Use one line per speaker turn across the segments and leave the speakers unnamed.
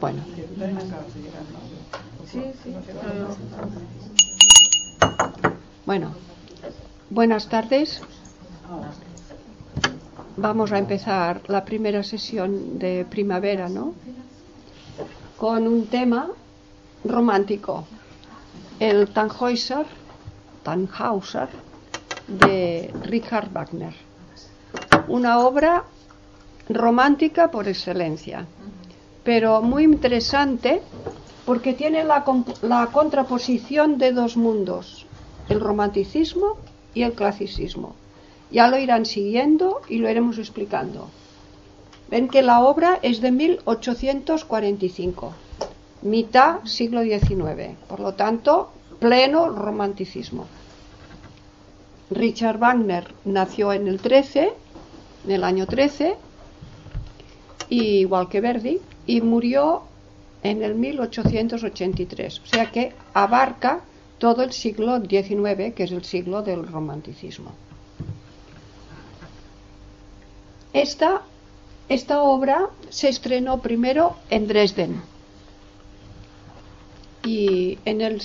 Bueno. Bueno, buenas tardes. Vamos a empezar la primera sesión de primavera, ¿no? Con un tema romántico, el Tannhäuser, Tannhauser de Richard Wagner. Una obra romántica por excelencia, pero muy interesante porque tiene la, la contraposición de dos mundos, el romanticismo y el clasicismo. Ya lo irán siguiendo y lo iremos explicando. Ven que la obra es de 1845, mitad siglo XIX, por lo tanto, pleno romanticismo. Richard Wagner nació en el 13, en el año 13, igual que Verdi, y murió en el 1883. O sea que abarca todo el siglo XIX, que es el siglo del romanticismo. Esta, esta obra se estrenó primero en Dresden y en el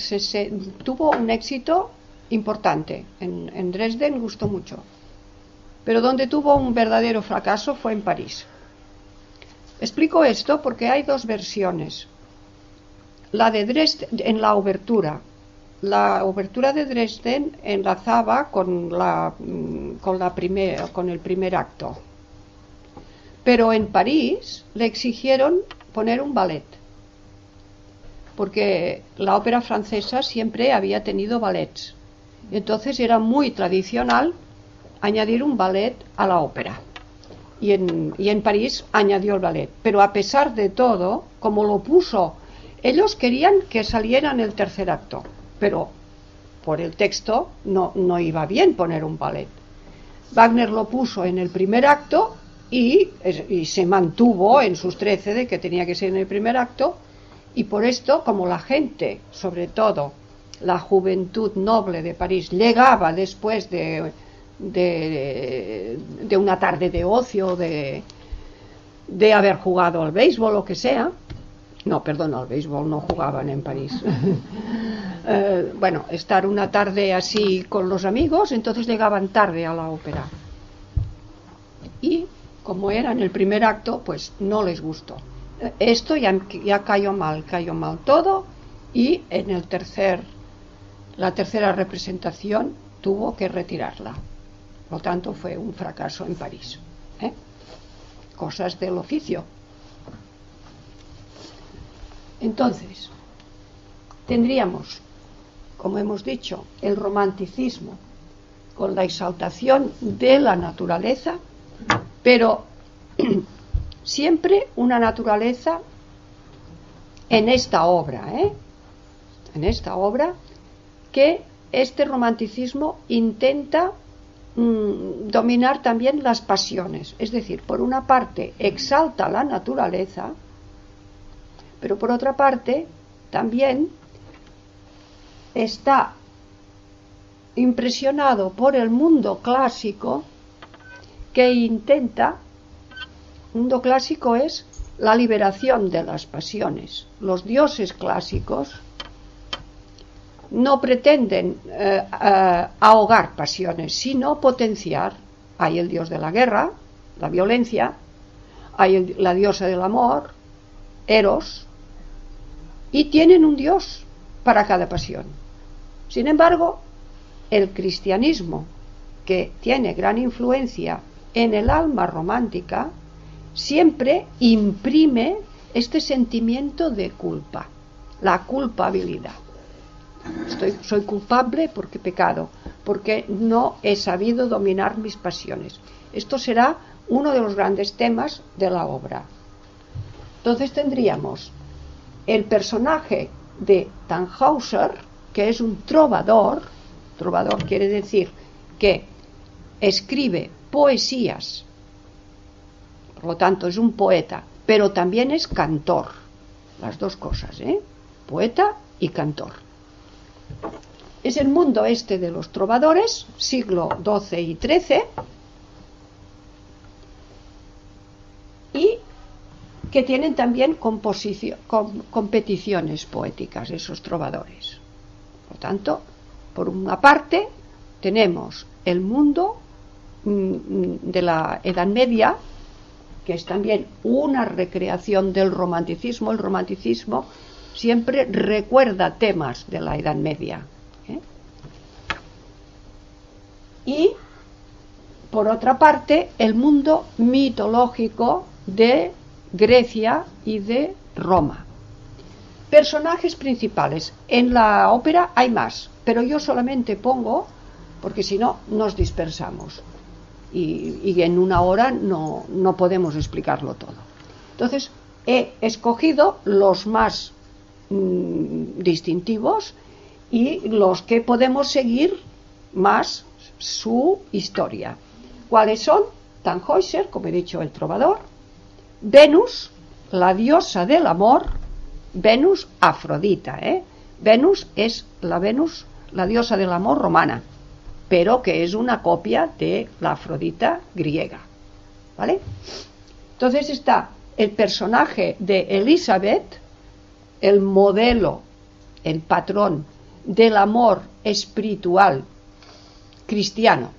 tuvo un éxito importante. En Dresden gustó mucho. Pero donde tuvo un verdadero fracaso fue en París. Explico esto porque hay dos versiones. La de Dresden en la obertura. La obertura de Dresden enlazaba con, la, mm, con, la con el primer acto. Pero en París le exigieron poner un ballet. Porque la ópera francesa siempre había tenido ballets. Entonces era muy tradicional añadir un ballet a la ópera y en, y en París añadió el ballet. Pero a pesar de todo, como lo puso, ellos querían que saliera en el tercer acto, pero por el texto no, no iba bien poner un ballet. Wagner lo puso en el primer acto y, y, se mantuvo en sus trece de que tenía que ser en el primer acto y por esto, como la gente, sobre todo la juventud noble de París, llegaba después de de, de una tarde de ocio, de, de haber jugado al béisbol o que sea. No, perdón, al béisbol no jugaban en París. eh, bueno, estar una tarde así con los amigos, entonces llegaban tarde a la ópera. Y como era en el primer acto, pues no les gustó. Esto ya, ya cayó mal, cayó mal todo y en el tercer, la tercera representación tuvo que retirarla. Por lo tanto, fue un fracaso en París. ¿eh? Cosas del oficio. Entonces, tendríamos, como hemos dicho, el romanticismo con la exaltación de la naturaleza, pero siempre una naturaleza en esta obra, ¿eh? en esta obra, que este romanticismo intenta Mm, dominar también las pasiones. Es decir, por una parte exalta la naturaleza, pero por otra parte también está impresionado por el mundo clásico que intenta, mundo clásico es la liberación de las pasiones. Los dioses clásicos no pretenden eh, eh, ahogar pasiones, sino potenciar. Hay el dios de la guerra, la violencia, hay la diosa del amor, Eros, y tienen un dios para cada pasión. Sin embargo, el cristianismo, que tiene gran influencia en el alma romántica, siempre imprime este sentimiento de culpa, la culpabilidad. Soy culpable porque he pecado, porque no he sabido dominar mis pasiones. Esto será uno de los grandes temas de la obra. Entonces tendríamos el personaje de Tannhauser, que es un trovador, trovador quiere decir que escribe poesías, por lo tanto es un poeta, pero también es cantor, las dos cosas, ¿eh? poeta y cantor. Es el mundo este de los trovadores, siglo XII y XIII, que tienen también competiciones poéticas, esos trovadores. Por tanto, por una parte, tenemos el mundo mm, de la Edad Media, que es también una recreación del romanticismo. El romanticismo siempre recuerda temas de la Edad Media. ¿eh? Y, por otra parte, el mundo mitológico de Grecia y de Roma. Personajes principales. En la ópera hay más, pero yo solamente pongo, porque si no nos dispersamos. Y, en una hora no, no podemos explicarlo todo. Entonces, he escogido los más mm, distintivos y los que podemos seguir más su historia. ¿Cuáles son? Tannhäuser, como he dicho, el trovador, Venus, la diosa del amor, Venus Afrodita, ¿eh? Venus es la Venus, la diosa del amor romana, pero que es una copia de la Afrodita griega, ¿vale? Entonces está el personaje de Elizabeth, el modelo, el patrón del amor espiritual cristiano.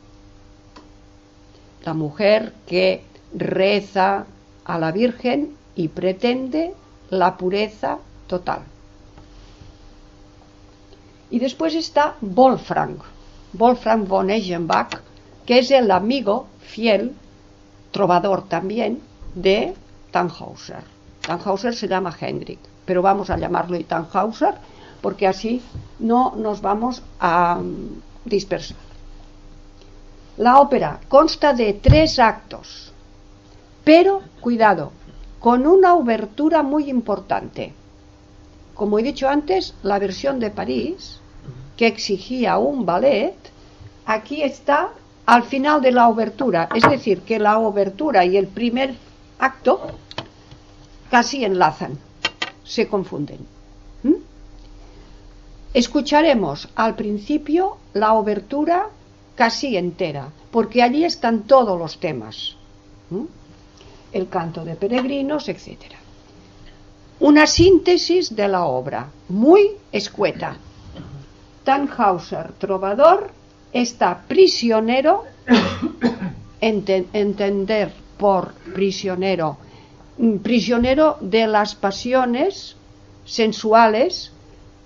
La mujer que reza a la Virgen y pretende la pureza total. Y después está Wolfram, Wolfram von Eichenbach, que es el amigo fiel, trovador también, de Tannhauser. Tannhauser se llama Hendrik, pero vamos a llamarlo Tannhauser porque así no nos vamos a mm, dispersar. La ópera consta de tres actos, pero cuidado, con una obertura muy importante. Como he dicho antes, la versión de París, que exigía un ballet, aquí está al final de la obertura, es decir, que la obertura y el primer acto casi enlazan, se confunden. ¿Mm? Escucharemos al principio la obertura casi entera, porque allí están todos los temas. ¿Mm? el canto de peregrinos, etc. Una síntesis de la obra, muy escueta. Tannhauser, trovador, está prisionero, entender por prisionero, prisionero de las pasiones sensuales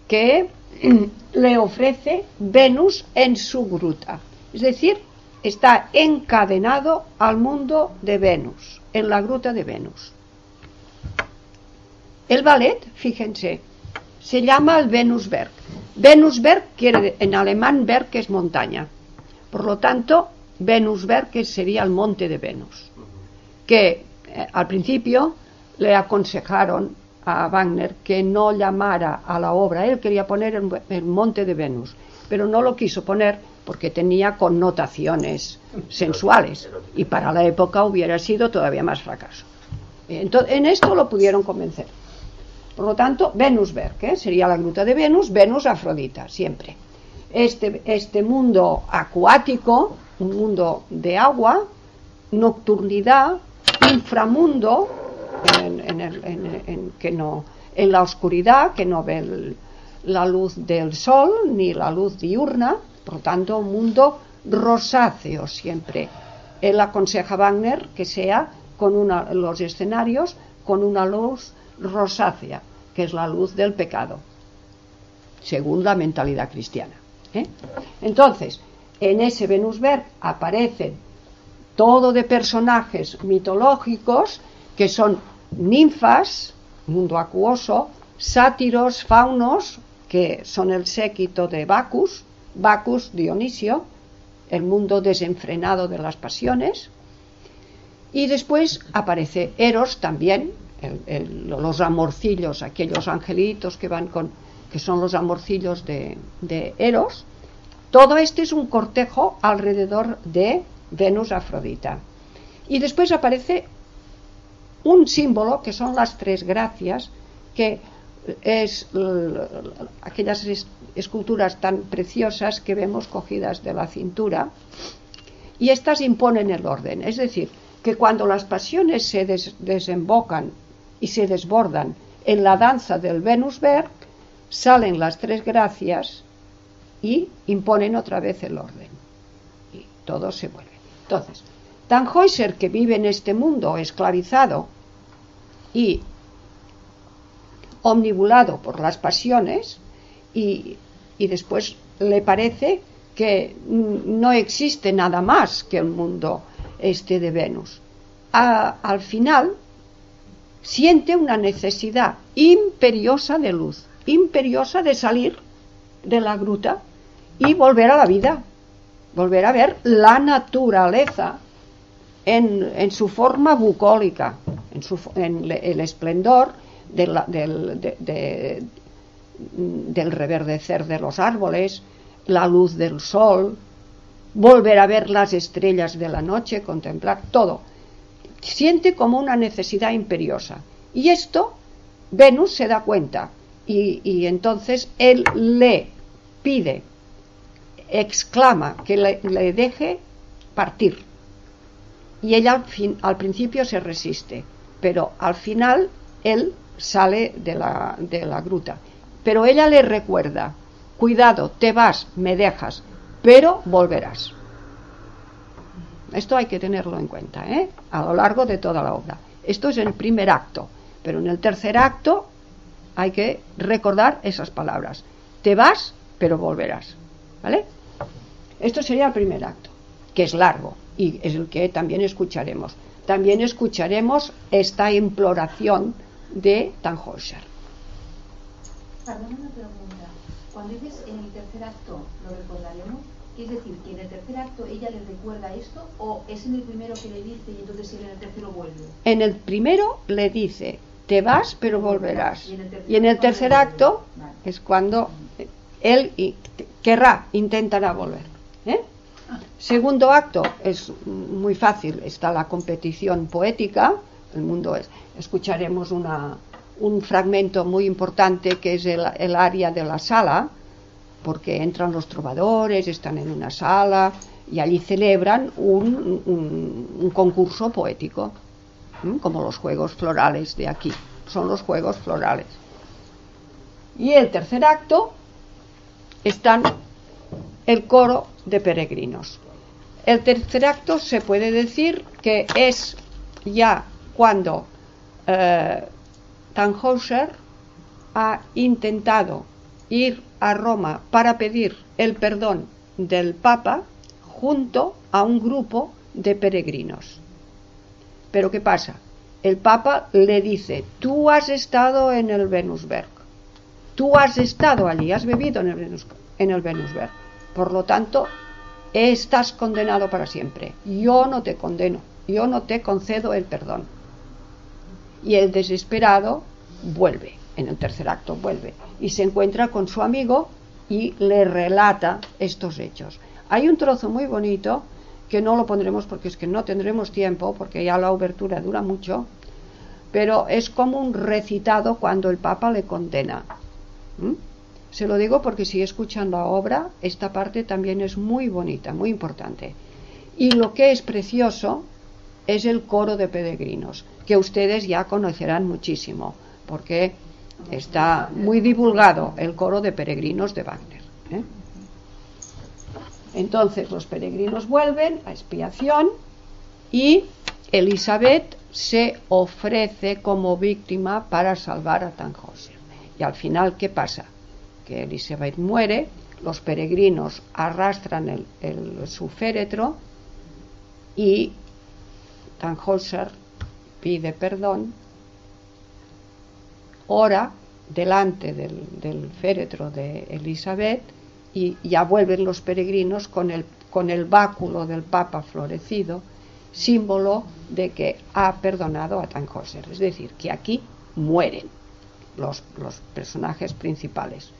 que le ofrece Venus en su gruta. Es decir, está encadenado al mundo de Venus en la gruta de Venus. El ballet, fíjense, se llama el Venusberg. Venusberg quiere, en alemán Berg es montaña. Por lo tanto, Venusberg sería el monte de Venus. Que eh, al principio le aconsejaron a Wagner que no llamara a la obra, él quería poner el monte de Venus, pero no lo quiso poner porque tenía connotaciones sensuales y para la época hubiera sido todavía más fracaso. En esto lo pudieron convencer. Por lo tanto, Venusberg, ¿eh? sería la gruta de Venus, Venus Afrodita, siempre. Este, este mundo acuático, un mundo de agua, nocturnidad, inframundo, en, que no, en la oscuridad, que no ve la luz del sol ni la luz diurna, por lo tanto, un mundo rosáceo siempre. Él aconseja a Wagner que sea con una, los escenarios con una luz rosácea, que es la luz del pecado, según la mentalidad cristiana. ¿eh? Entonces, en ese Venusberg aparecen todo de personajes mitológicos que son ninfas, mundo acuoso, sátiros, faunos, que son el séquito de Bacchus, Bacchus, Dionisio, el mundo desenfrenado de las pasiones, y después aparece Eros también, los amorcillos, aquellos angelitos que van con, que son los amorcillos de, de Eros. Todo este es un cortejo alrededor de Venus Afrodita. Y después aparece un símbolo que son las tres gracias, que es aquellas esculturas tan preciosas que vemos cogidas de la cintura y estas imponen el orden. Es decir, que cuando las pasiones se desembocan y se desbordan. En la danza del Venusberg salen las tres gracias y imponen otra vez el orden. Y todo se vuelve. Entonces, Tannhäuser, que vive en este mundo esclavizado y omnibulado por las pasiones, y, y después le parece que no existe nada más que el mundo este de Venus. al final siente una necesidad imperiosa de luz, imperiosa de salir de la gruta y volver a la vida, volver a ver la naturaleza en, su forma bucólica, en, su, en el esplendor del, del reverdecer de los árboles, la luz del sol, volver a ver las estrellas de la noche, contemplar todo. Siente como una necesidad imperiosa. Y esto Venus se da cuenta y, entonces él le pide, exclama que le, deje partir. Y ella al, al principio se resiste, pero al final él sale de la, de la gruta. Pero ella le recuerda, cuidado, te vas, me dejas, pero volverás. Esto hay que tenerlo en cuenta, ¿eh? A lo largo de toda la obra. Esto es el primer acto, pero en el tercer acto hay que recordar esas palabras. Te vas, pero volverás. ¿Vale? Esto sería el primer acto, que es largo y es el que también escucharemos. También escucharemos esta imploración de Tannhäuser.
Cuando dices en el tercer acto lo recordaremos, es decir, que en el tercer acto ella le recuerda esto o es en el primero que le dice y entonces en el tercero vuelve?
En el primero le dice, te vas pero volverás. Y en el tercer, acto es cuando él querrá, intentará volver. ¿Eh? Segundo acto es muy fácil, está la competición poética, el mundo es, escucharemos una, un fragmento muy importante que es el, área de la sala, porque entran los trovadores, están en una sala y allí celebran un, concurso poético, como los juegos florales de aquí, son los juegos florales. Y el tercer acto están el coro de peregrinos. El tercer acto se puede decir que es ya cuando eh, ha intentado ir a Roma para pedir el perdón del Papa junto a un grupo de peregrinos. Pero ¿qué pasa? El Papa le dice, tú has estado en el Venusberg, tú has estado allí, has bebido en el, en el Venusberg, por lo tanto, estás condenado para siempre. Yo no te condeno, yo no te concedo el perdón y el desesperado vuelve, en el tercer acto vuelve, y se encuentra con su amigo y le relata estos hechos. Hay un trozo muy bonito que no lo pondremos porque es que no tendremos tiempo, porque ya la obertura dura mucho, pero es como un recitado cuando el Papa le condena. ¿Mm? Se lo digo porque si escuchan la obra, esta parte también es muy bonita, muy importante. Y lo que es precioso es el coro de peregrinos que ustedes ya conocerán muchísimo, porque está muy divulgado el coro de peregrinos de Wagner. ¿eh? Entonces los peregrinos vuelven a expiación y Elizabeth se ofrece como víctima para salvar a Tannhäuser. Y al final, ¿qué pasa? Que Elizabeth muere, los peregrinos arrastran el, el, su féretro y Tannhäuser pide perdón, ora delante del, féretro de Elizabeth y ya vuelven los peregrinos con el, con el báculo del Papa florecido, símbolo de que ha perdonado a Tannhäuser. Es decir, que aquí mueren los, los personajes principales,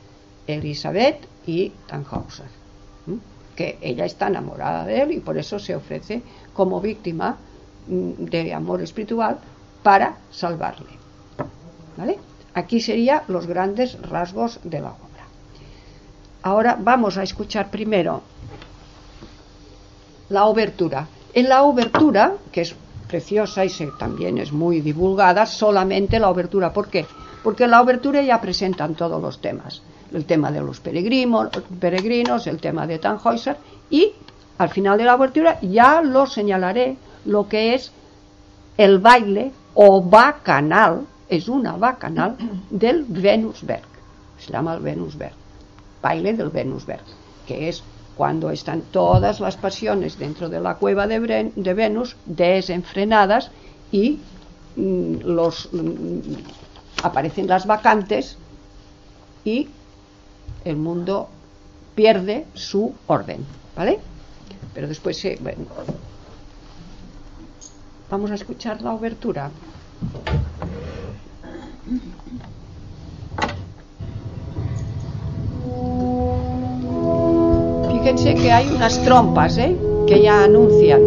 Elizabeth y Tannhäuser, que ella está enamorada de él y por eso se ofrece como víctima Mm, de amor espiritual para salvarle. ¿Vale? Aquí serían los grandes rasgos de la obra. Ahora vamos a escuchar primero la obertura. En la obertura, que es preciosa y se, también es muy divulgada, solamente la obertura. ¿Por qué? Porque en la obertura ya presentan todos los temas. El tema de los peregrinos, peregrinos el tema de Tannhäuser y al final de la obertura ya lo señalaré lo que es el baile o bacanal, es una bacanal del Venusberg. Se llama el Venusberg, baile del Venusberg, que es cuando están todas las pasiones dentro de la cueva de, de Venus desenfrenadas y mm, los mm, aparecen las vacantes y el mundo pierde su orden, ¿vale? Pero después se, bueno, vamos a escuchar la obertura. Fíjense que hay unas trompas, ¿eh? Que ya anuncian.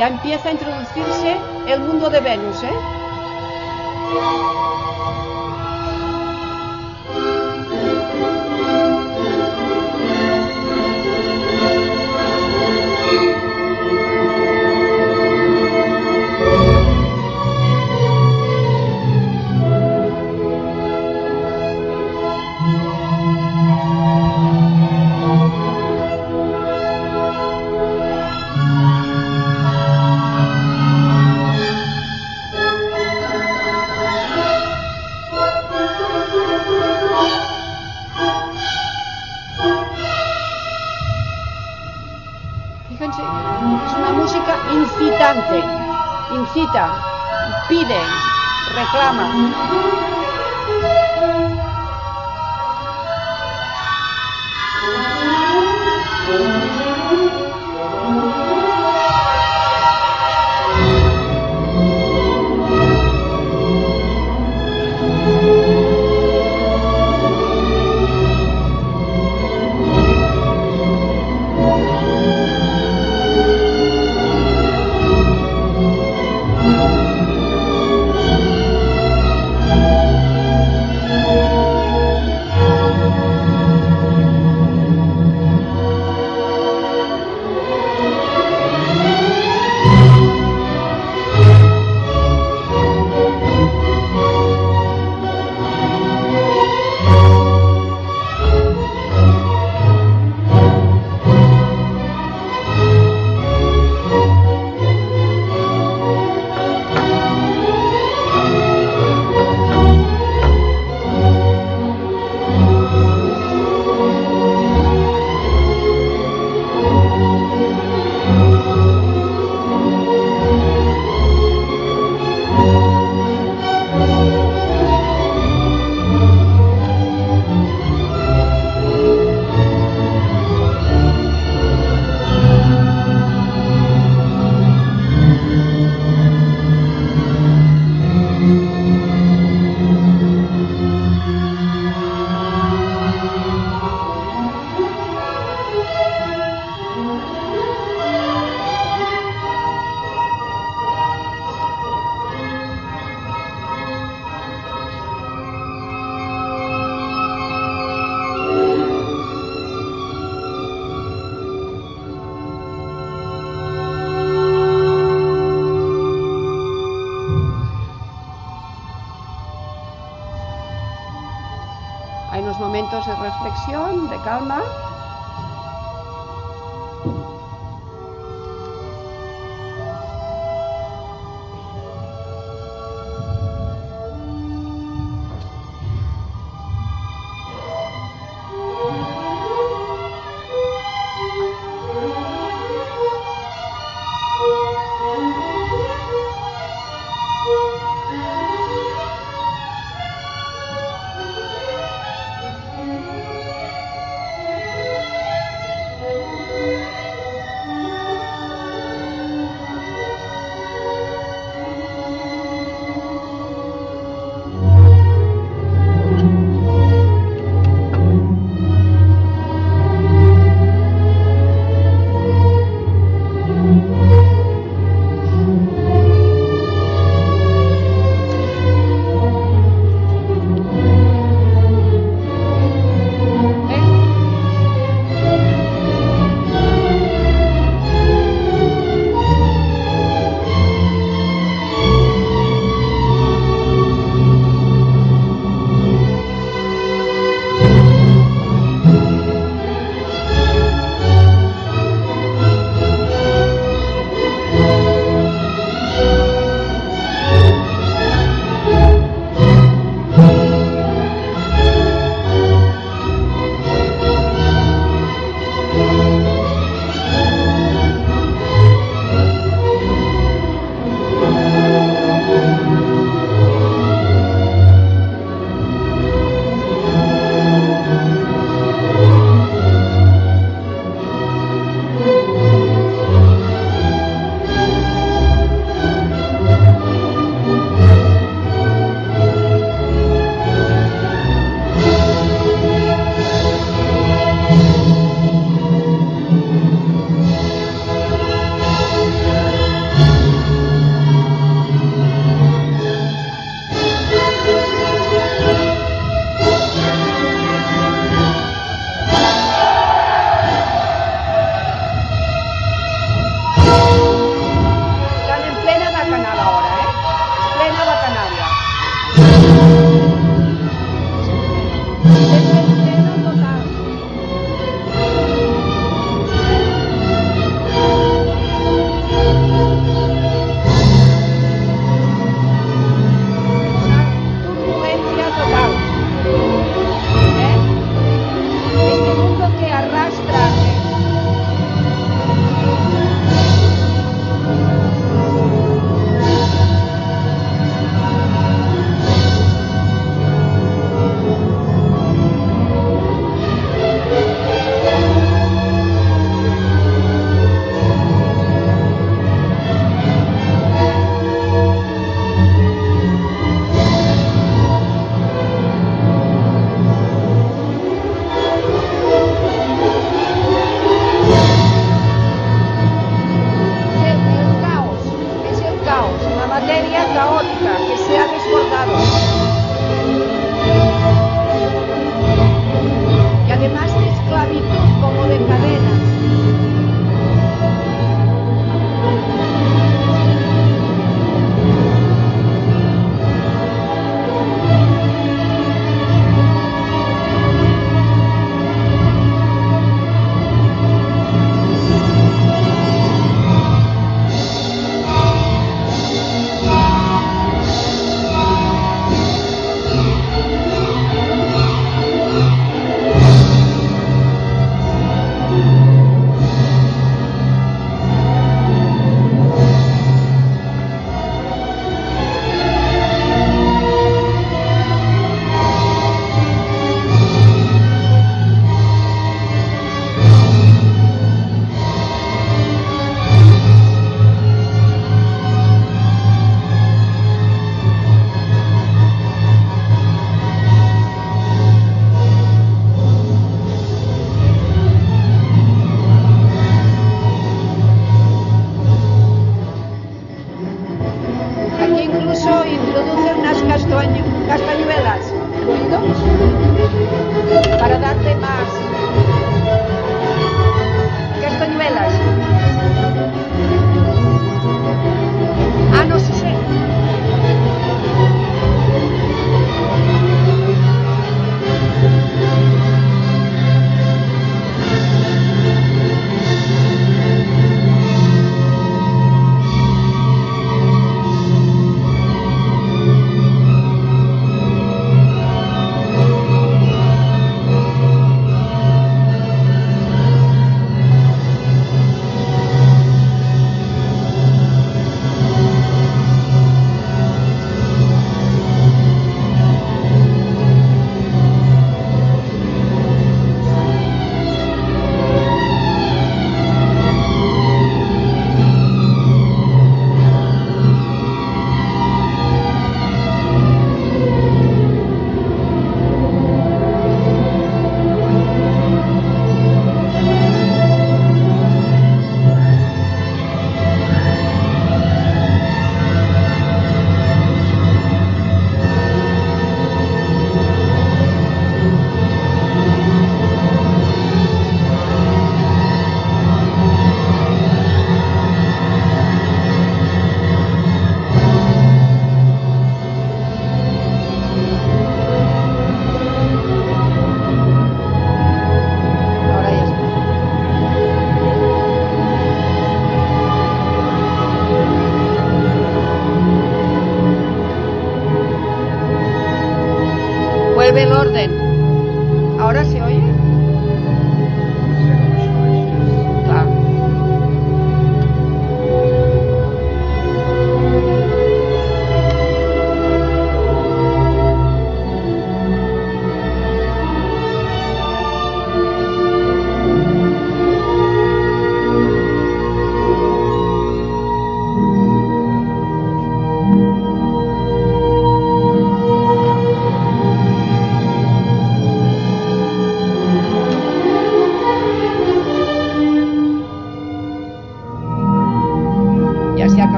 Ya, empieza a introducirse el mundo de Venus, ¿eh?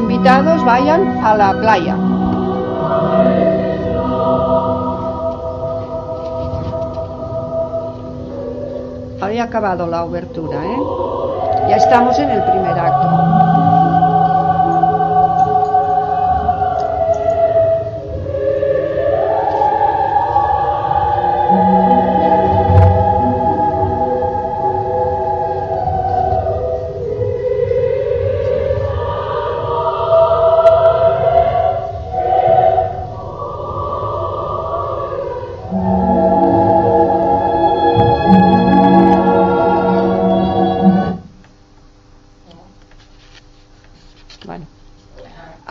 Invitados vayan a la playa. Había acabado la obertura, ¿eh? Ya estamos en el primer acto.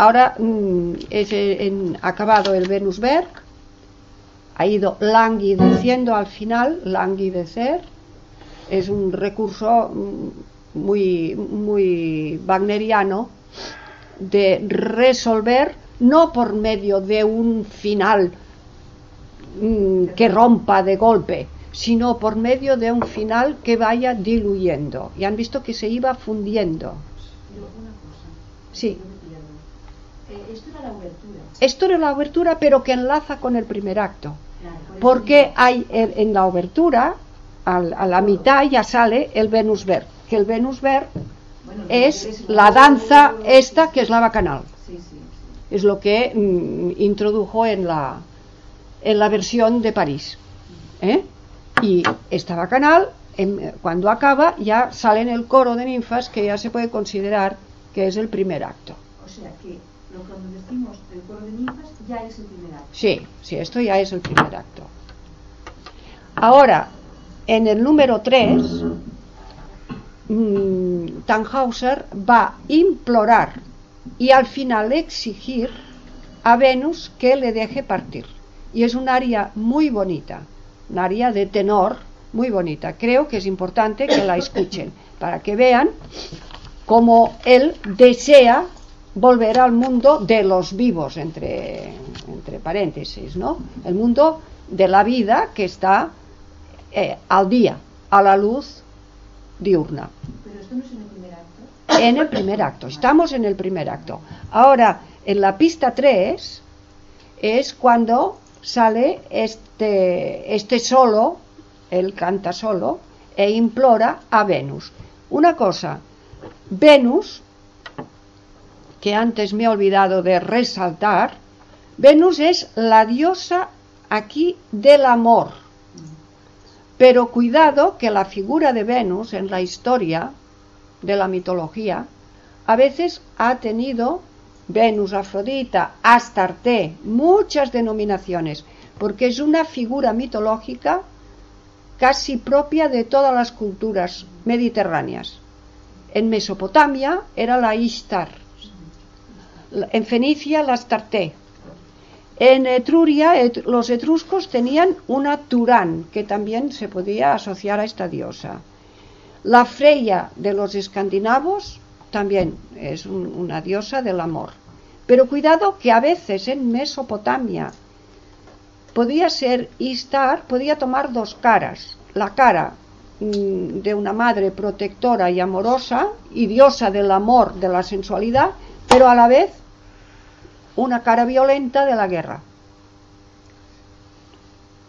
Ahora mm, es eh, en- acabado el Venusberg, ha ido languideciendo al final, languidecer, es un recurso mm, muy, muy wagneriano de resolver no por medio de un final mm, que rompa de golpe, sino por medio de un final que vaya diluyendo. Y han visto que se iba fundiendo. Sí.
yo me pierdo. Eh, esto era la obertura.
Esto era la obertura, pero que enlaza con el primer acto.
Claro,
Porque hay en, en la obertura, al- a la mitad ya sale el Venusberg, que el Venusberg
bueno,
es la danza esta que es la bacanal.
Sí, sí, sí.
Es lo que mm, introdujo en la, en la versión de París. ¿eh? Y esta bacanal, em, cuando acaba, ya sale en el coro de ninfas que ya se puede considerar que es el primer acto.
O sea que cuando decimos el coro de ninfas ya es el primer acto.
Sí, sí, esto ya es el primer acto. Ahora, en el número 3, Tannhauser va a implorar y al final exigir a Venus que le deje partir. Y es un aria muy bonita, un aria de tenor muy bonita. Creo que es importante que la escuchen para que vean cómo él desea volver al mundo de los vivos, entre, entre paréntesis, ¿no? El mundo de la vida que está eh, al día, a la luz diurna.
Pero esto no es en el primer acto.
En el primer acto, estamos en el primer acto. Ahora, en la pista 3 es cuando sale este, este solo, él canta solo, e implora a Venus. Una cosa, Venus, que antes me he olvidado de resaltar, Venus es la diosa aquí del amor. Pero cuidado que la figura de Venus en la historia de la mitología a veces ha tenido Venus, Afrodita, Astarte, muchas denominaciones, porque es una figura mitológica casi propia de todas las culturas mediterráneas. En Mesopotamia era la Ishtar, en Fenicia la Astarte, en Etruria los etruscos tenían una Turán, que también se podía asociar a esta diosa. La Freya de los escandinavos también es una diosa del amor. Pero cuidado que a veces en Mesopotamia podía ser Istar, podía tomar dos caras. La cara mm, de una madre protectora y amorosa y diosa del amor, de la sensualidad, pero a la vez una cara violenta de la guerra.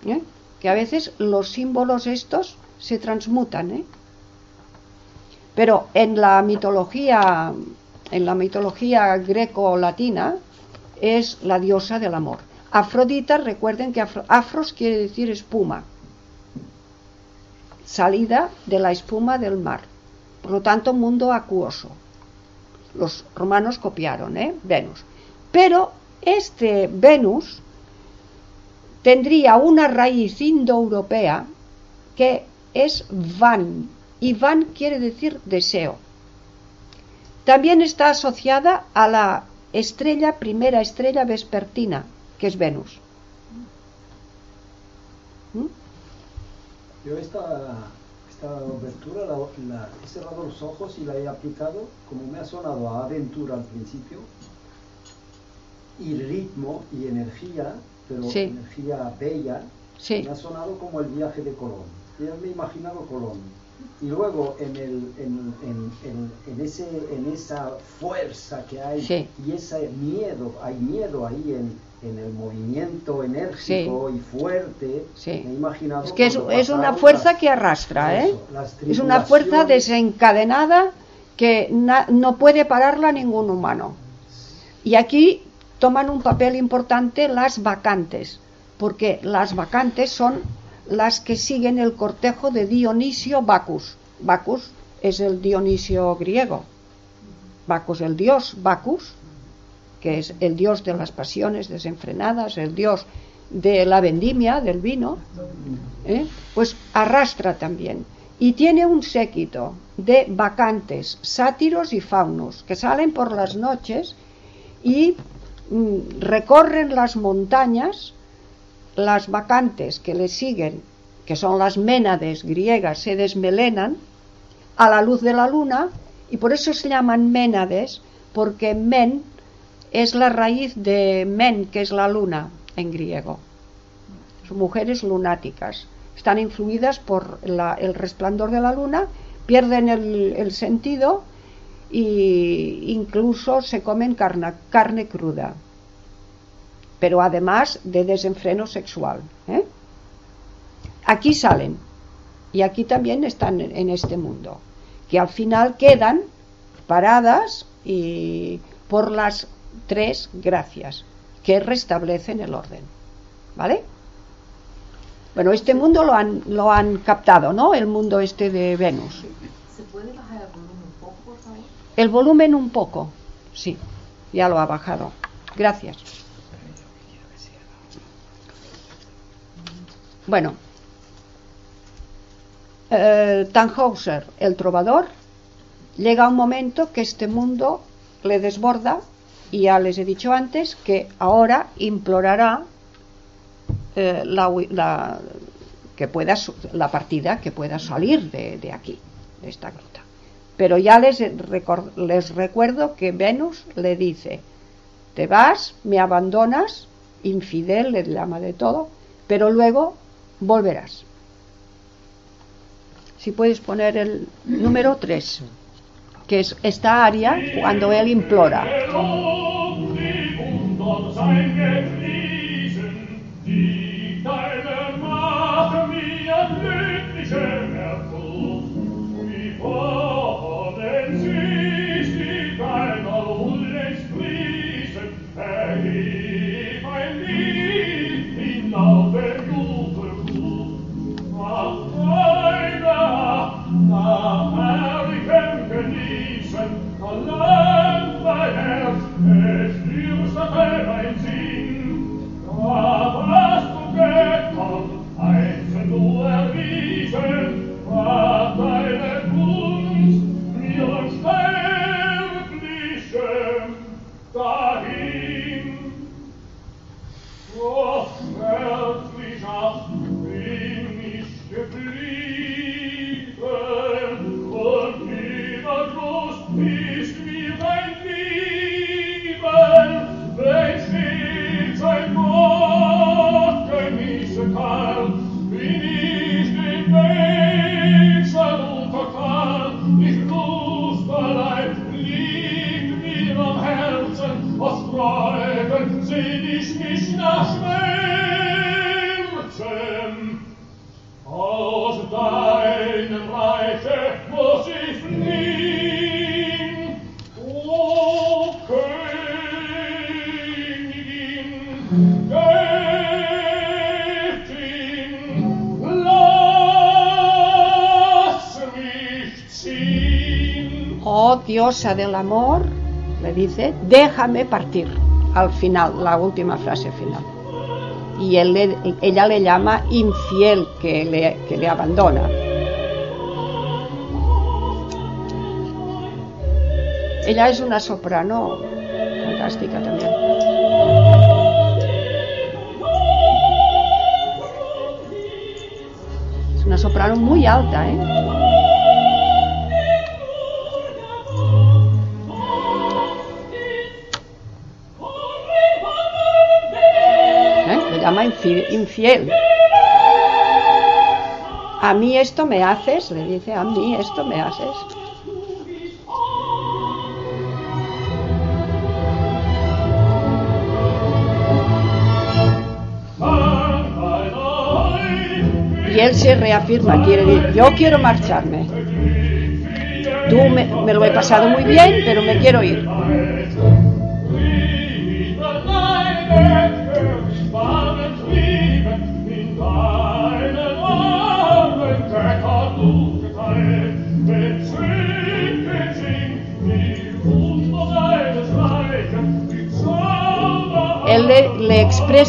¿Eh? Que a veces los símbolos estos se transmutan, ¿eh? Pero en la mitología, en la mitología greco-latina, es la diosa del amor. Afrodita, recuerden que afros quiere decir espuma, salida de la espuma del mar. Por lo tanto, mundo acuoso. Los romanos copiaron, ¿eh? Venus. Pero este Venus tendría una raíz indoeuropea que es van, y van quiere decir deseo. También está asociada a la estrella, primera estrella vespertina, que es Venus.
¿Mm? Yo esta, esta abertura la, he cerrado los ojos y la he aplicado, como me ha sonado a aventura al principio, y ritmo y energía, pero energía bella, me ha sonado como el viaje de Colón. Ya me he imaginado Colón. Y luego en, el, en, en, en, ese, en esa fuerza que hay y ese miedo, hay miedo ahí en, el movimiento enérgico y fuerte, me he imaginado...
Es que es, una fuerza que arrastra, ¿eh? Es una fuerza desencadenada que no puede pararla ningún humano. Y aquí toman un papel importante las vacantes, porque las vacantes son las que siguen el cortejo de Dionisio Bacus. Bacus es el Dionisio griego. Bacus, el dios Bacus, que es el dios de las pasiones desenfrenadas, el dios de la vendimia, del vino, ¿eh? pues arrastra también. Y tiene un séquito de vacantes, sátiros y faunos, que salen por las noches y mm, recorren las montañas las vacantes que le siguen, que son las ménades griegas, se desmelenan a la luz de la luna y por eso se llaman ménades, porque men es la raíz de men, que es la luna en griego. Son mujeres lunáticas, están influidas por el resplandor de la luna, pierden el, sentido e incluso se comen carne cruda pero además de desenfreno sexual. ¿eh? Aquí salen y aquí también están en este mundo, que al final quedan paradas y por las tres gracias que restablecen el orden. ¿Vale? Bueno, este mundo lo han, lo han captado, ¿no? El mundo este de Venus.
¿Se puede bajar el volumen un poco, por favor?
El volumen un poco, sí, ya lo ha bajado. Gracias. Bueno, eh, Tannhauser, el trovador, llega un momento que este mundo le desborda y ya les he dicho antes que ahora implorará eh, la, que pueda, la partida que pueda salir de, aquí, de esta gruta. Pero ya les, les recuerdo que Venus le dice, te vas, me abandonas, infidel, le llama de todo, pero luego volverás. Si puedes poner el número 3, que es esta área cuando él implora.
sapeva il fin,
diosa del amor, le dice, déjame partir, al final, la última frase final. Y él ella le llama infiel, que le, que le abandona. Ella es una soprano fantástica también. Es una soprano muy alta, ¿eh? Infiel. A mí esto me haces, le dice, a mí esto me haces. Y él se reafirma, quiere decir, yo quiero marcharme. Tú me, lo he pasado muy bien, pero me quiero ir.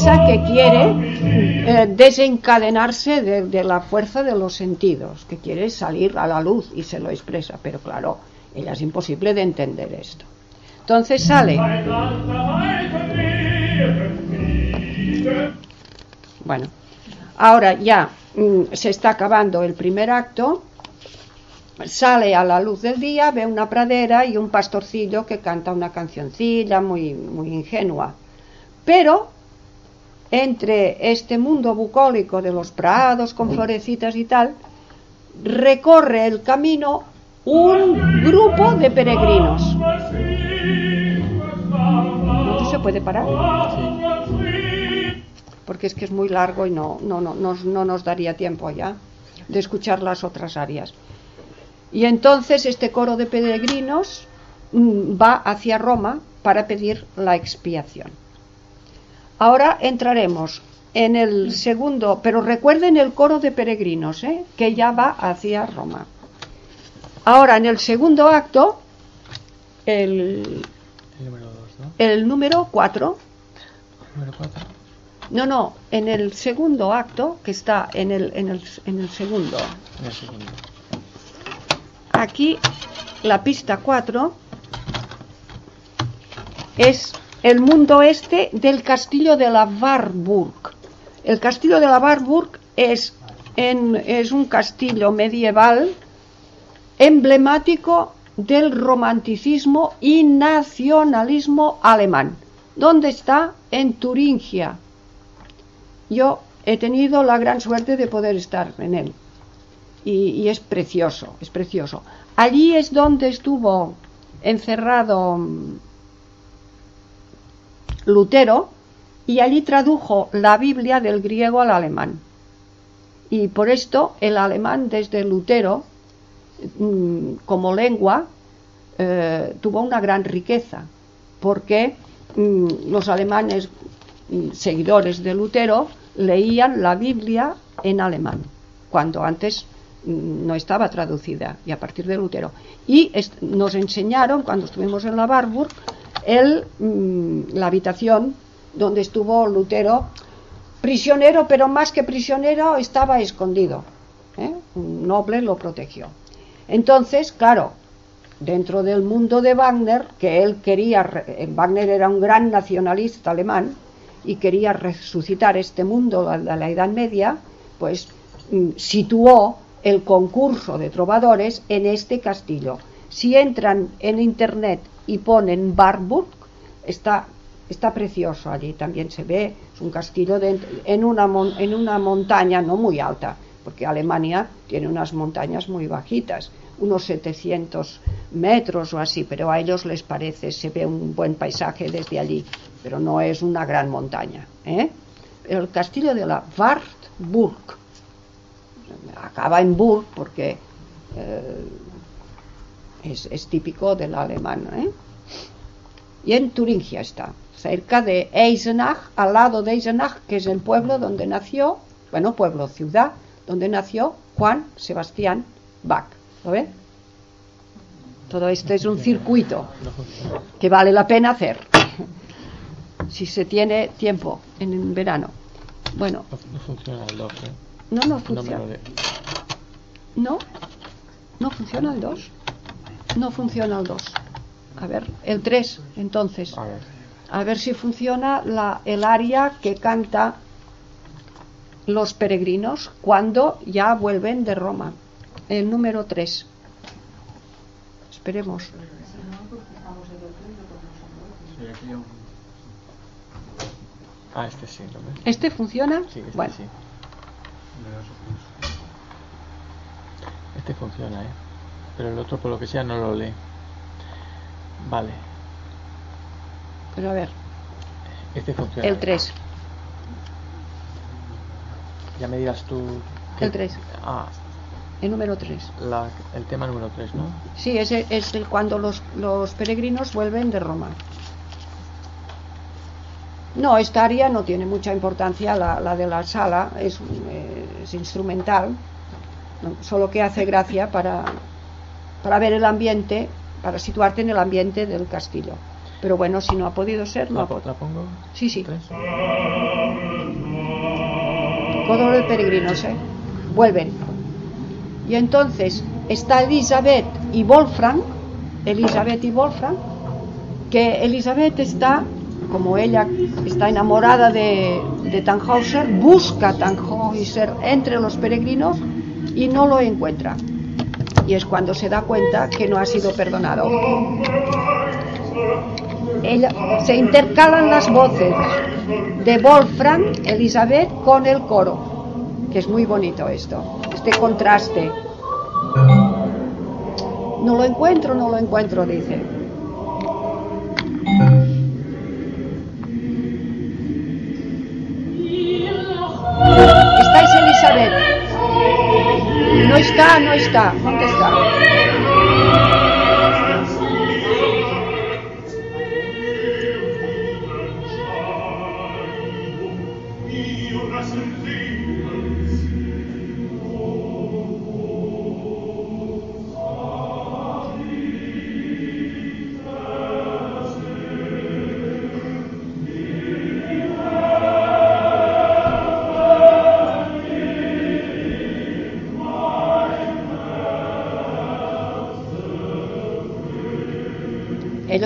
Expresa que quiere eh, desencadenarse de, la fuerza de los sentidos, que quiere salir a la luz y se lo expresa, pero claro, ella es imposible de entender esto. Entonces sale. Bueno, ahora ya mm, se está acabando el primer acto, sale a la luz del día, ve una pradera y un pastorcillo que canta una cancioncilla muy, muy ingenua. Pero entre este mundo bucólico de los prados con florecitas y tal, recorre el camino un grupo de peregrinos. ¿No se puede parar? Porque es que es muy largo y no, no, no, no nos daría tiempo ya de escuchar las otras áreas. Y entonces este coro de peregrinos mm, va hacia Roma para pedir la expiación. Ahora entraremos en el segundo, pero recuerden el coro de peregrinos, ¿eh? que ya va hacia Roma. Ahora, en el segundo acto, el, el número 4. No, no, en el segundo acto, que está en el, en el, en el segundo. Aquí, la pista 4 es el mundo este del castillo de la Warburg. El castillo de la Warburg es, es un castillo medieval emblemático del romanticismo y nacionalismo alemán. ¿Dónde está? En Turingia. Yo he tenido la gran suerte de poder estar en él. y, es precioso, es precioso. Allí es donde estuvo encerrado Lutero y allí tradujo la Biblia del griego al alemán. Y por esto el alemán desde Lutero mm, como lengua eh, tuvo una gran riqueza, porque mm, los alemanes mm, seguidores de Lutero leían la Biblia en alemán, cuando antes no estaba traducida y a partir de Lutero. Y nos enseñaron, cuando estuvimos en la Warburg, el, mm, la habitación donde estuvo Lutero prisionero, pero más que prisionero estaba escondido. ¿eh? Un noble lo protegió. Entonces, claro, dentro del mundo de Wagner, que él quería, eh, Wagner era un gran nacionalista alemán y quería resucitar este mundo de la Edad Media, pues mm, situó el concurso de trovadores en este castillo. Si entran en internet y ponen Barburg, está, está precioso allí, también se ve, es un castillo en, una, en una montaña no muy alta, porque Alemania tiene unas montañas muy bajitas, unos 700 metros o así, pero a ellos les parece, se ve un buen paisaje desde allí, pero no es una gran montaña. ¿eh? El castillo de la Wartburg acaba en Burg porque eh, es, típico del alemán. ¿eh? Y en Turingia está, cerca de Eisenach, al lado de Eisenach, que es el pueblo donde nació, bueno, pueblo, ciudad, donde nació Juan Sebastián Bach. ¿Lo ven? Todo esto es un circuito que vale la pena hacer si se tiene tiempo en verano. Bueno.
No funciona el 2, ¿eh?
No, no funciona. No, no funciona el 2. No funciona el 2. A ver, el 3, entonces. A ver. A ver si funciona la, el área que canta los peregrinos cuando ya vuelven de Roma. El número 3. Esperemos.
Ah, este sí.
¿Este funciona?
Sí, este
bueno.
sí. Este funciona, ¿eh? Pero el otro, por lo que sea, no lo lee. Vale.
Pero a ver.
Este funciona.
El 3.
Ya me dirás tú.
El 3.
Ah.
El número 3.
el tema número 3, ¿no?
Sí, ese es el cuando los, los peregrinos vuelven de Roma. No, esta área no tiene mucha importancia, la, de la sala es, instrumental, solo que hace gracia para, para ver el ambiente, para situarte en el ambiente del castillo. Pero bueno, si no ha podido ser, no.
¿Otra pongo?
Sí, sí. Códoro de peregrinos, ¿eh? Vuelven. Y entonces está Elizabeth y Wolfram, Elizabeth y Wolfram, que Elizabeth está como ella está enamorada de, de Tannhauser, busca a Tannhauser entre los peregrinos y no lo encuentra. Y es cuando se da cuenta que no ha sido perdonado. Se intercalan las voces de Wolfram, Elizabeth, con el coro, que es muy bonito esto, este contraste. No lo encuentro, no lo encuentro, dice. Estáis Elizabeth. No está, no está. ¿Dónde está?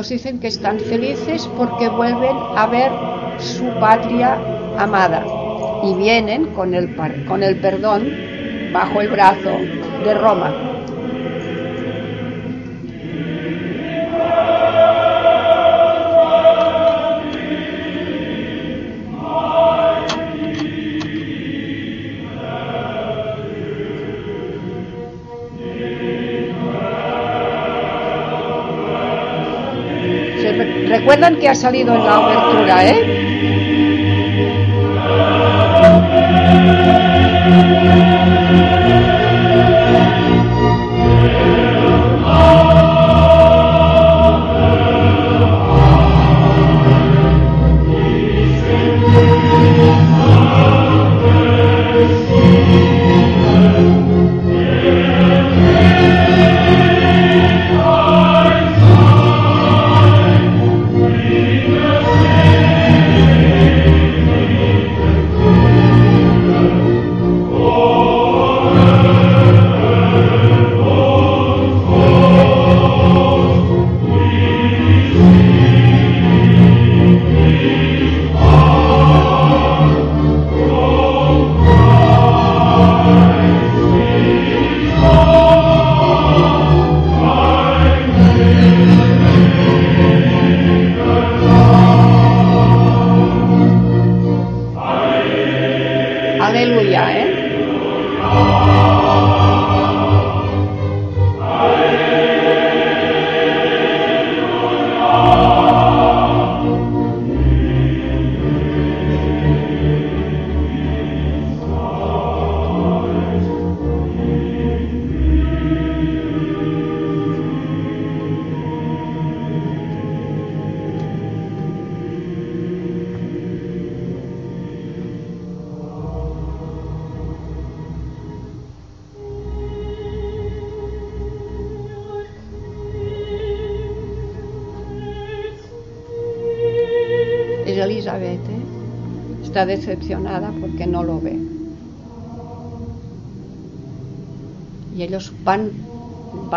Dicen que están felices porque vuelven a ver su patria amada y vienen con el, con el perdón bajo el brazo de Roma. Recuerdan que ha salido en la apertura, ¿eh?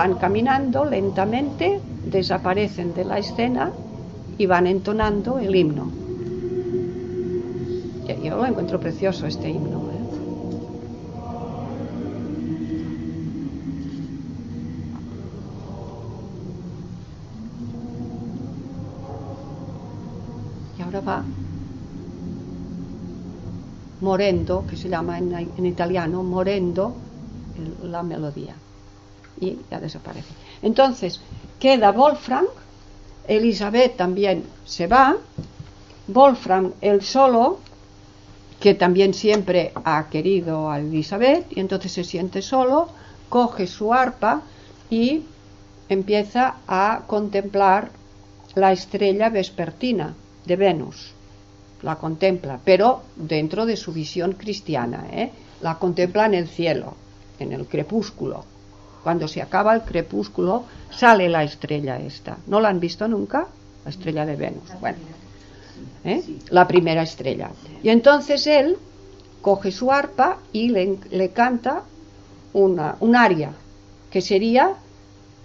Van caminando lentamente, desaparecen de la escena y van entonando el himno. Yo lo encuentro precioso este himno. ¿eh? Y ahora va morendo, que se llama en, italiano, morendo la melodía. Y ya desaparece. Entonces, queda Wolfram, Elizabeth también se va, Wolfram el solo, que también siempre ha querido a Elizabeth, y entonces se siente solo, coge su arpa y empieza a contemplar la estrella vespertina de Venus. La contempla, pero dentro de su visión cristiana, ¿eh? la contempla en el cielo, en el crepúsculo. Cuando se acaba el crepúsculo, sale la estrella esta. ¿No la han visto nunca? La estrella de Venus. Bueno, ¿eh? la primera estrella. Y entonces él coge su arpa y le, le canta una, un aria, que sería,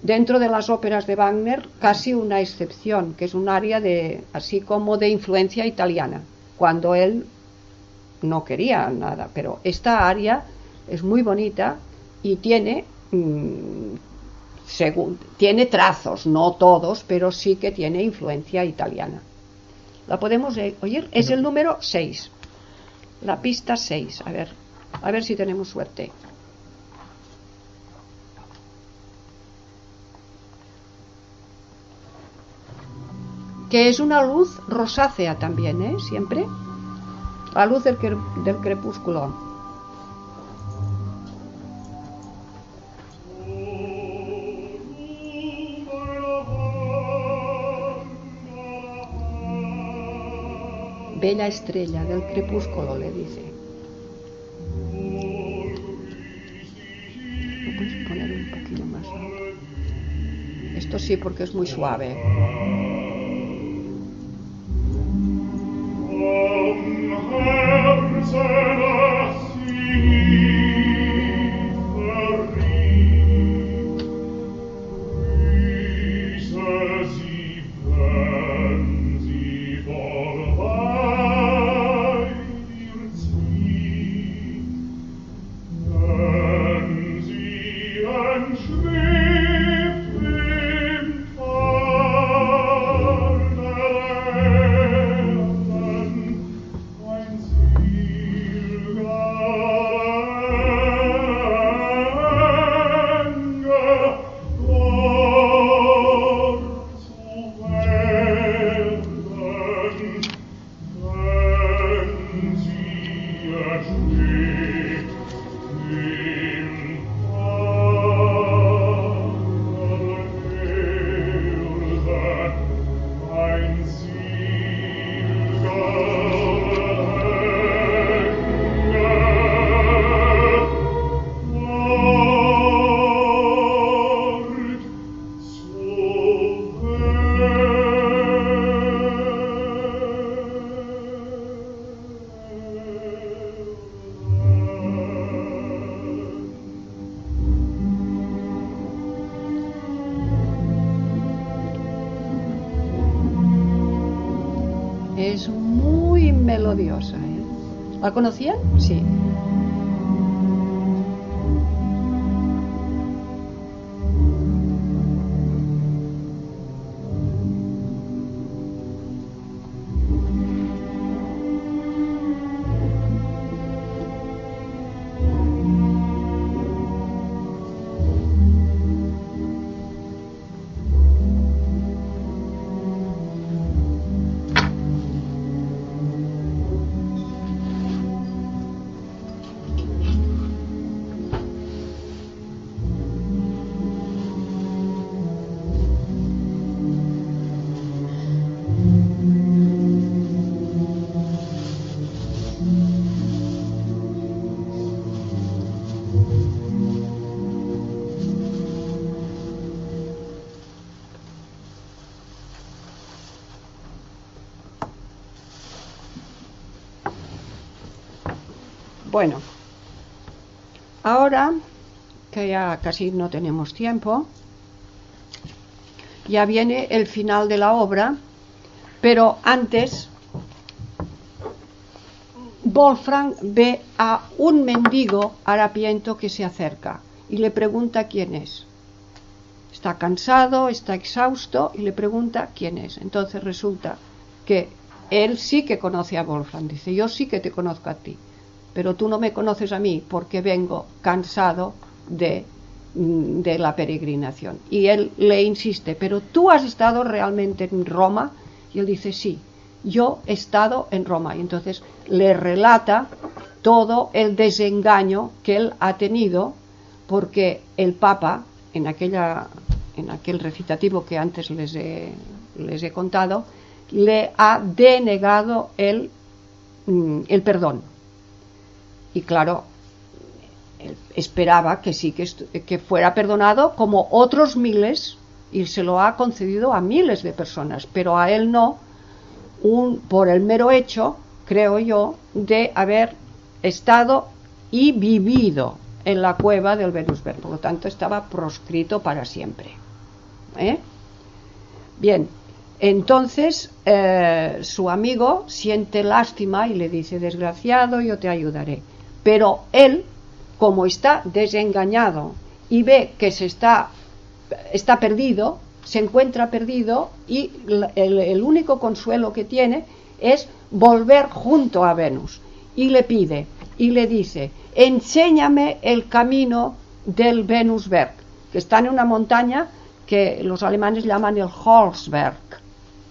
dentro de las óperas de Wagner, casi una excepción, que es un aria de, así como de influencia italiana, cuando él no quería nada, pero esta aria es muy bonita y tiene, mm, según, tiene trazos, no todos, pero sí que tiene influencia italiana. ¿La podemos eh, oír? Es el número 6. La pista 6. A ver, a ver si tenemos suerte. Que es una luz rosácea también, ¿eh? Siempre. La luz del, cre- del crepúsculo. Bella estrella del crepúsculo, le dice. ¿Lo puedes poner un poquito más alto? Esto sí, porque es muy suave. ¿Eh? Bueno, ahora que ya casi no tenemos tiempo, ya viene el final de la obra, pero antes Wolfram ve a un mendigo harapiento que se acerca y le pregunta quién es. Está cansado, está exhausto y le pregunta quién es. Entonces resulta que él sí que conoce a Wolfram. Dice, yo sí que te conozco a ti, pero tú no me conoces a mí porque vengo cansado de, mm, de la peregrinación. Y él le insiste, pero tú has estado realmente en Roma. Y él dice, sí, yo he estado en Roma. Y entonces le relata todo el desengaño que él ha tenido porque el Papa, en, aquella, en aquel recitativo que antes les he, les he contado, le ha denegado el, mm, el perdón. Y claro, esperaba que sí, que, que fuera perdonado como otros miles, y se lo ha concedido a miles de personas, pero a él no, un, por el mero hecho, creo yo, de haber estado y vivido en la cueva del Venusberg. Por lo tanto, estaba proscrito para siempre. ¿Eh? Bien, entonces eh, su amigo siente lástima y le dice, desgraciado, yo te ayudaré. Pero él, como está desengañado y ve que se está, está perdido, se encuentra perdido y el, único consuelo que tiene es volver junto a Venus y le pide y le dice, enséñame el camino del Venusberg, que está en una montaña que los alemanes llaman el Holzberg,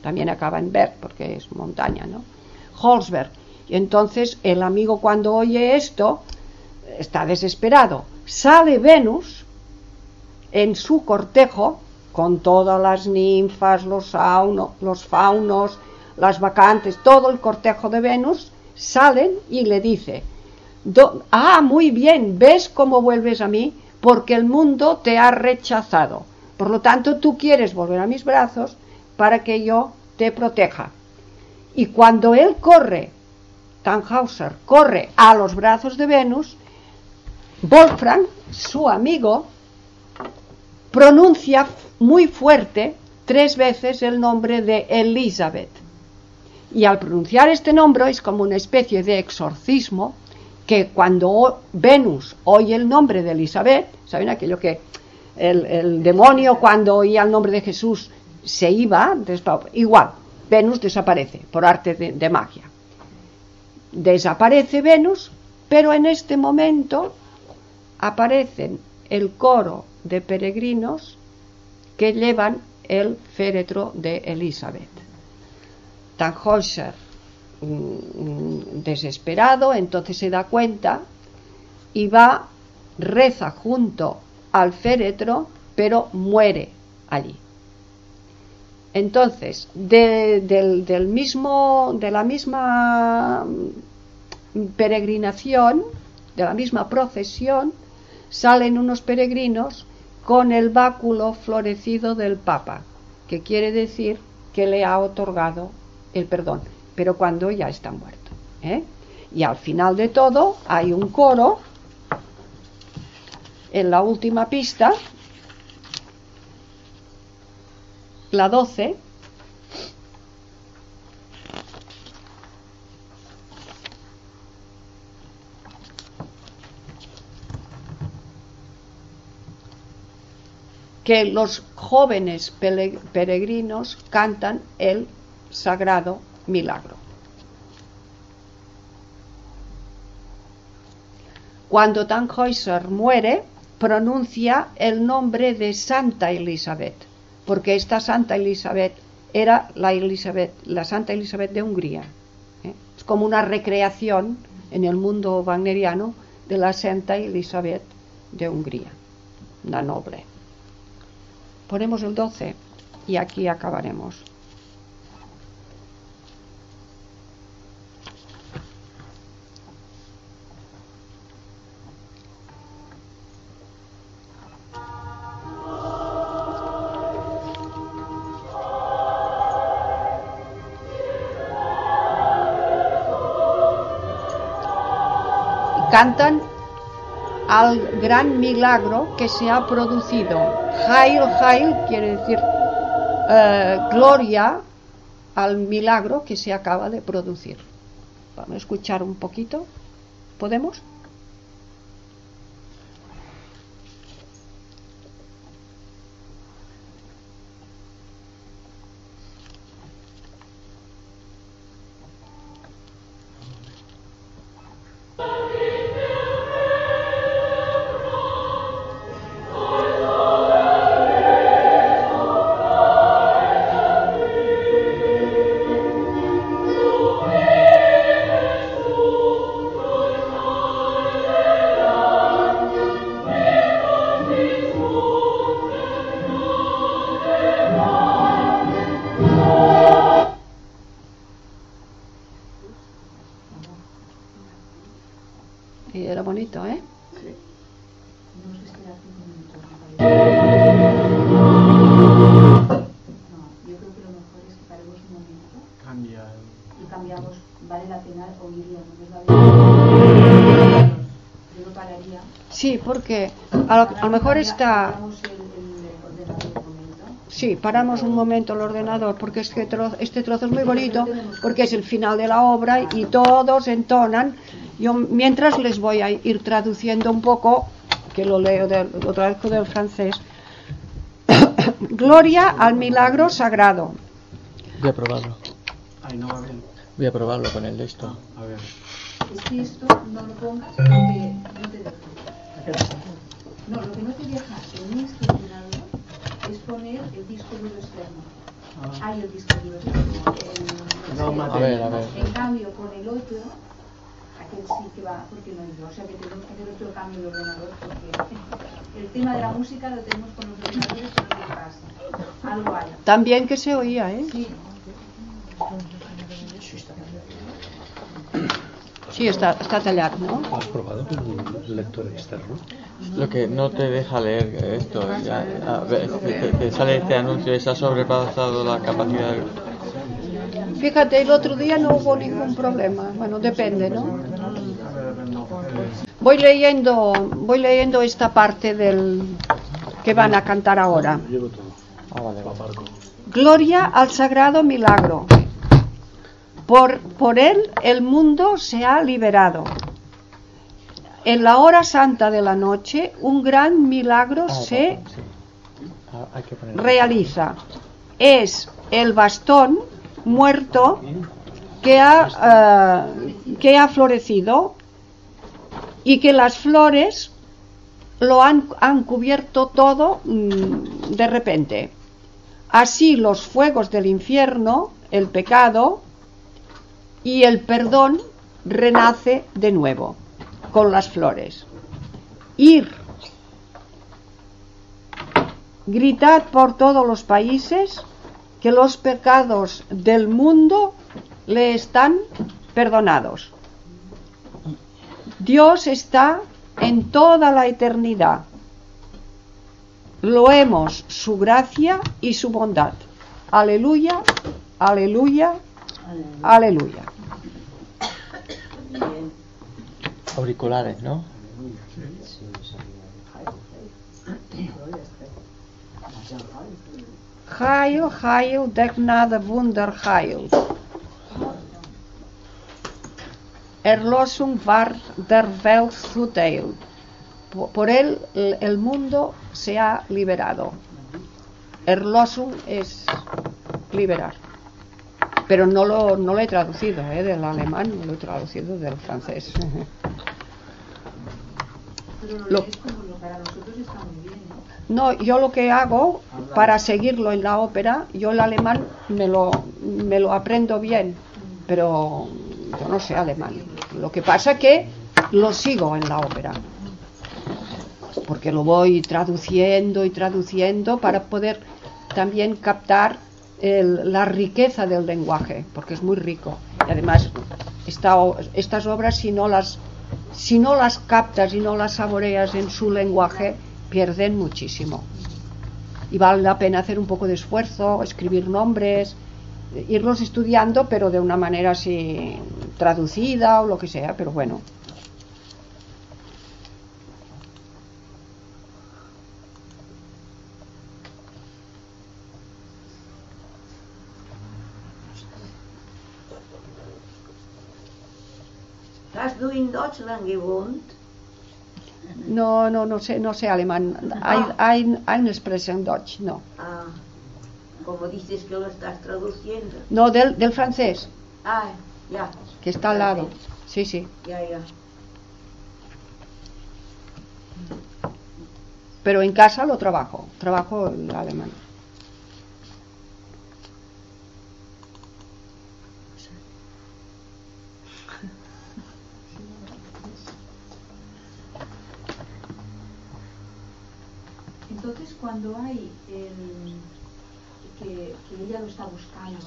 también acaba en Berg porque es montaña, ¿no? Holzberg. Entonces el amigo cuando oye esto está desesperado. Sale Venus en su cortejo con todas las ninfas, los, los faunos, las vacantes, todo el cortejo de Venus, salen y le dice, ah, muy bien, ¿ves cómo vuelves a mí? Porque el mundo te ha rechazado. Por lo tanto, tú quieres volver a mis brazos para que yo te proteja. Y cuando él corre, Tannhauser corre a los brazos de Venus, Wolfram, su amigo, pronuncia muy fuerte tres veces el nombre de Elizabeth. Y al pronunciar este nombre es como una especie de exorcismo que cuando Venus oye el nombre de Elizabeth, ¿saben aquello que el, demonio cuando oía el nombre de Jesús se iba? Igual, Venus desaparece por arte de, de magia. Desaparece Venus, pero en este momento aparecen el coro de peregrinos que llevan el féretro de Elizabeth. Tannhäuser, desesperado, entonces se da cuenta y va, reza junto al féretro, pero muere allí. Entonces, del mismo, de la misma peregrinación, de la misma procesión, salen unos peregrinos con el báculo florecido del Papa, que quiere decir que le ha otorgado el perdón, pero cuando ya está muerto. ¿eh? Y al final de todo hay un coro en la última pista, la 12, que los jóvenes peregrinos cantan el sagrado milagro. Cuando Tannhäuser muere, pronuncia el nombre de Santa Elizabeth, porque esta Santa Elizabeth era la, la Santa Elizabeth de Hungría. ¿eh? Es como una recreación en el mundo wagneriano de la Santa Elizabeth de Hungría, la noble. Ponemos el 12 y aquí acabaremos. Cantan al gran milagro que se ha producido. Hail, Hail quiere decir eh, gloria al milagro que se acaba de producir. Vamos a escuchar un poquito. ¿Podemos? A lo, mejor está... Sí, paramos un momento el ordenador porque es que tro- este trozo es muy bonito porque es el final de la obra y todos entonan. Yo mientras les voy a ir traduciendo un poco, que lo leo, del, lo traduzco del francés. Gloria al milagro sagrado.
Voy a probarlo.
Ay, no va bien.
Voy a probarlo con el de esto.
A ver.
Es que esto no lo pongas porque no te deja. No, lo que no te deja en este ordenador es poner el disco duro externo. Hay el disco duro externo. el-
No,
el-.
A ver, a ver.
En cambio, con el otro, aquel sí que va, porque no hay yo. O sea que tenemos que hacer otro cambio de ordenador porque el tema de la música lo tenemos con los ordenadores, pero ¿qué pasa? Algo hay.
También que se oía, ¿eh?
Sí,
Sí, está, está tallado, ¿no?
¿Has probado con un lector externo?
Lo que no te deja leer esto, ya, a ver, te, te- sale este anuncio, se ha sobrepasado la capacidad.
Fíjate, el otro día no hubo ningún problema. Bueno, depende, ¿no? Voy leyendo, voy leyendo esta parte del que van a cantar ahora.
Ah.
Gloria al sagrado milagro. Por, por él el mundo se ha liberado. En la hora santa de la noche un gran milagro
Ah,
se
sí. Ah,
realiza. Es el bastón muerto que ha, eh, que ha florecido y que las flores lo han, han cubierto todo mm, de repente. Así los fuegos del infierno, el pecado y el perdón renace de nuevo con las flores. Ir Gritad por todos los países que los pecados del mundo le están perdonados. Dios está en toda la eternidad. Loemos su gracia y su bondad. Aleluya, aleluya, aleluya.
Auriculares, ¿no?
Heil, heil, der Gnade Wunder heil. Erlösung war der Welt zuteil. Po- Por él el mundo se ha liberado. Erlösung es liberar. Pero no lo, no lo he traducido ¿eh? del alemán, lo he traducido del francés.
pero lo
Lo-
lees como lo para nosotros está muy bien, ¿no?
No, yo lo que hago para seguirlo en la ópera, yo el alemán me lo, me lo aprendo bien, pero yo no sé alemán. Lo que pasa que lo sigo en la ópera, porque lo voy traduciendo y traduciendo para poder también captar el- la riqueza del lenguaje, porque es muy rico. Y además, estas obras, si no las si no las captas y no las saboreas en su lenguaje, pierden muchísimo. Y vale la pena hacer un poco de esfuerzo, escribir nombres, irlos estudiando, pero de una manera así traducida o lo que sea, pero bueno.
In Deutschland gewohnt?
No, no, no sé, no sé alemán. Hay, hay, hay una expresión Deutsch, no.
Ah, como dices que lo estás traduciendo.
No, del, del francés,
Ah, ya.
que está al lado. Sí, sí.
Ya, ya.
Pero en casa lo trabajo, trabajo el alemán.
Entonces, cuando hay el, que, que ella lo está buscando,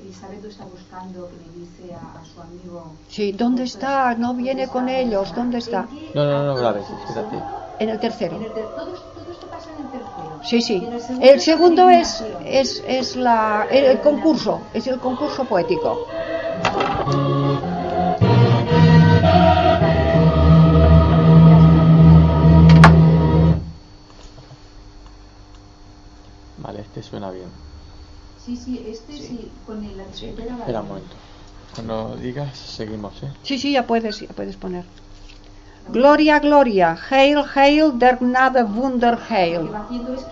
Elizabeth lo está buscando, que le dice a, a su amigo.
Sí, ¿dónde está? No viene con ellos, ¿dónde está?
¿En qué
No, no, no
pasa
espérate.
En el tercero.
En el ter- todo, todo esto pasa en el tercero.
Sí, sí.
El
El segundo es, es, es la, el concurso, es el concurso poético.
Vale, suena bien.
Sí, sí, este sí, con el,
Espera un momento. Cuando digas, seguimos, ¿eh?
Sí, sí, ya puedes, ya puedes poner. Gloria, gloria, Hail, Hail, der Gnade, Wunder,
Lo que
Hail.
va haciendo es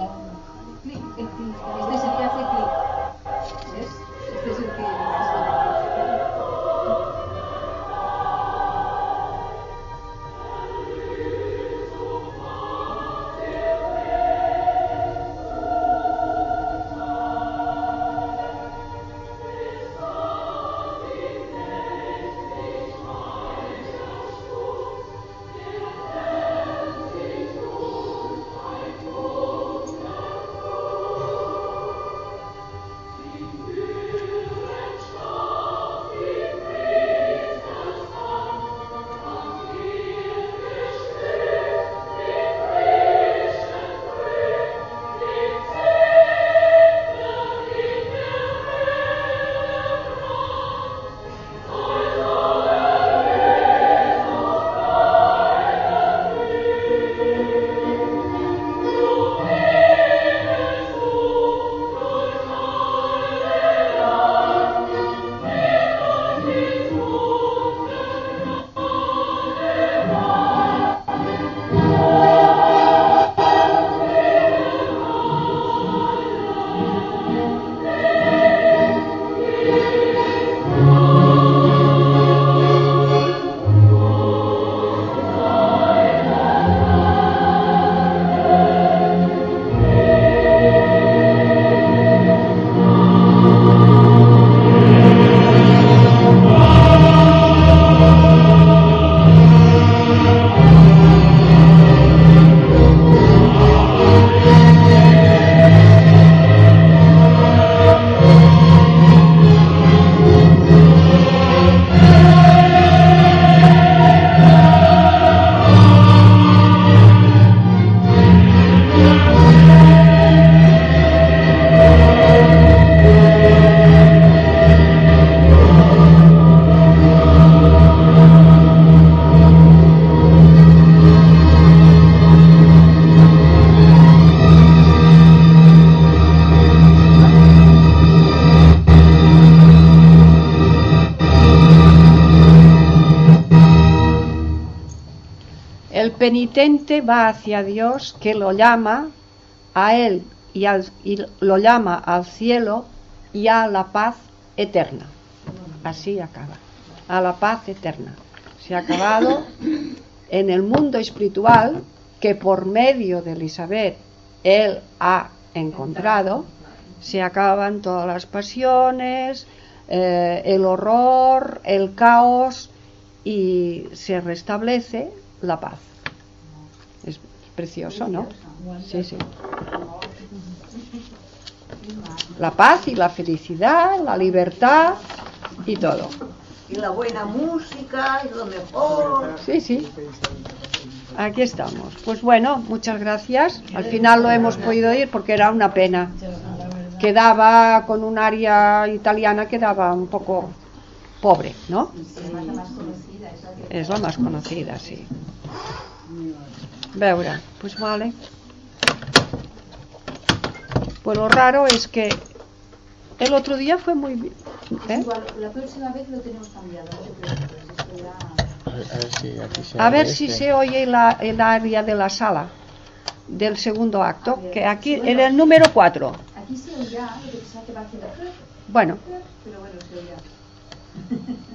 va hacia Dios que lo llama a él y lo llama al cielo y a la paz eterna. Así acaba. A la paz eterna. Se ha acabado en el mundo espiritual que por medio de Elizabeth él ha encontrado. Se acaban todas las pasiones, eh, el horror, el caos y se restablece la paz. Precioso, ¿no? Sí, sí. La paz y la felicidad, la libertad y todo.
Y la buena música es lo mejor.
Sí, sí. Aquí estamos. Pues bueno, muchas gracias. Al final lo hemos podido ir porque era una pena. Quedaba con un área italiana, quedaba un poco pobre, ¿no?
La más es la
més conocida, sí. Veure, pues vale. Pues lo raro es que el otro día fue muy bien. ¿Eh?
igual, la próxima vez lo tenemos cambiado, no te.
A ver, a ver si aquí se
A ver si
este.
se oye la, el área de la sala del segundo acto, que aquí en el número 4.
Aquí se oirá, lo que pasa que va a.
Bueno,
Pero bueno, se oirá.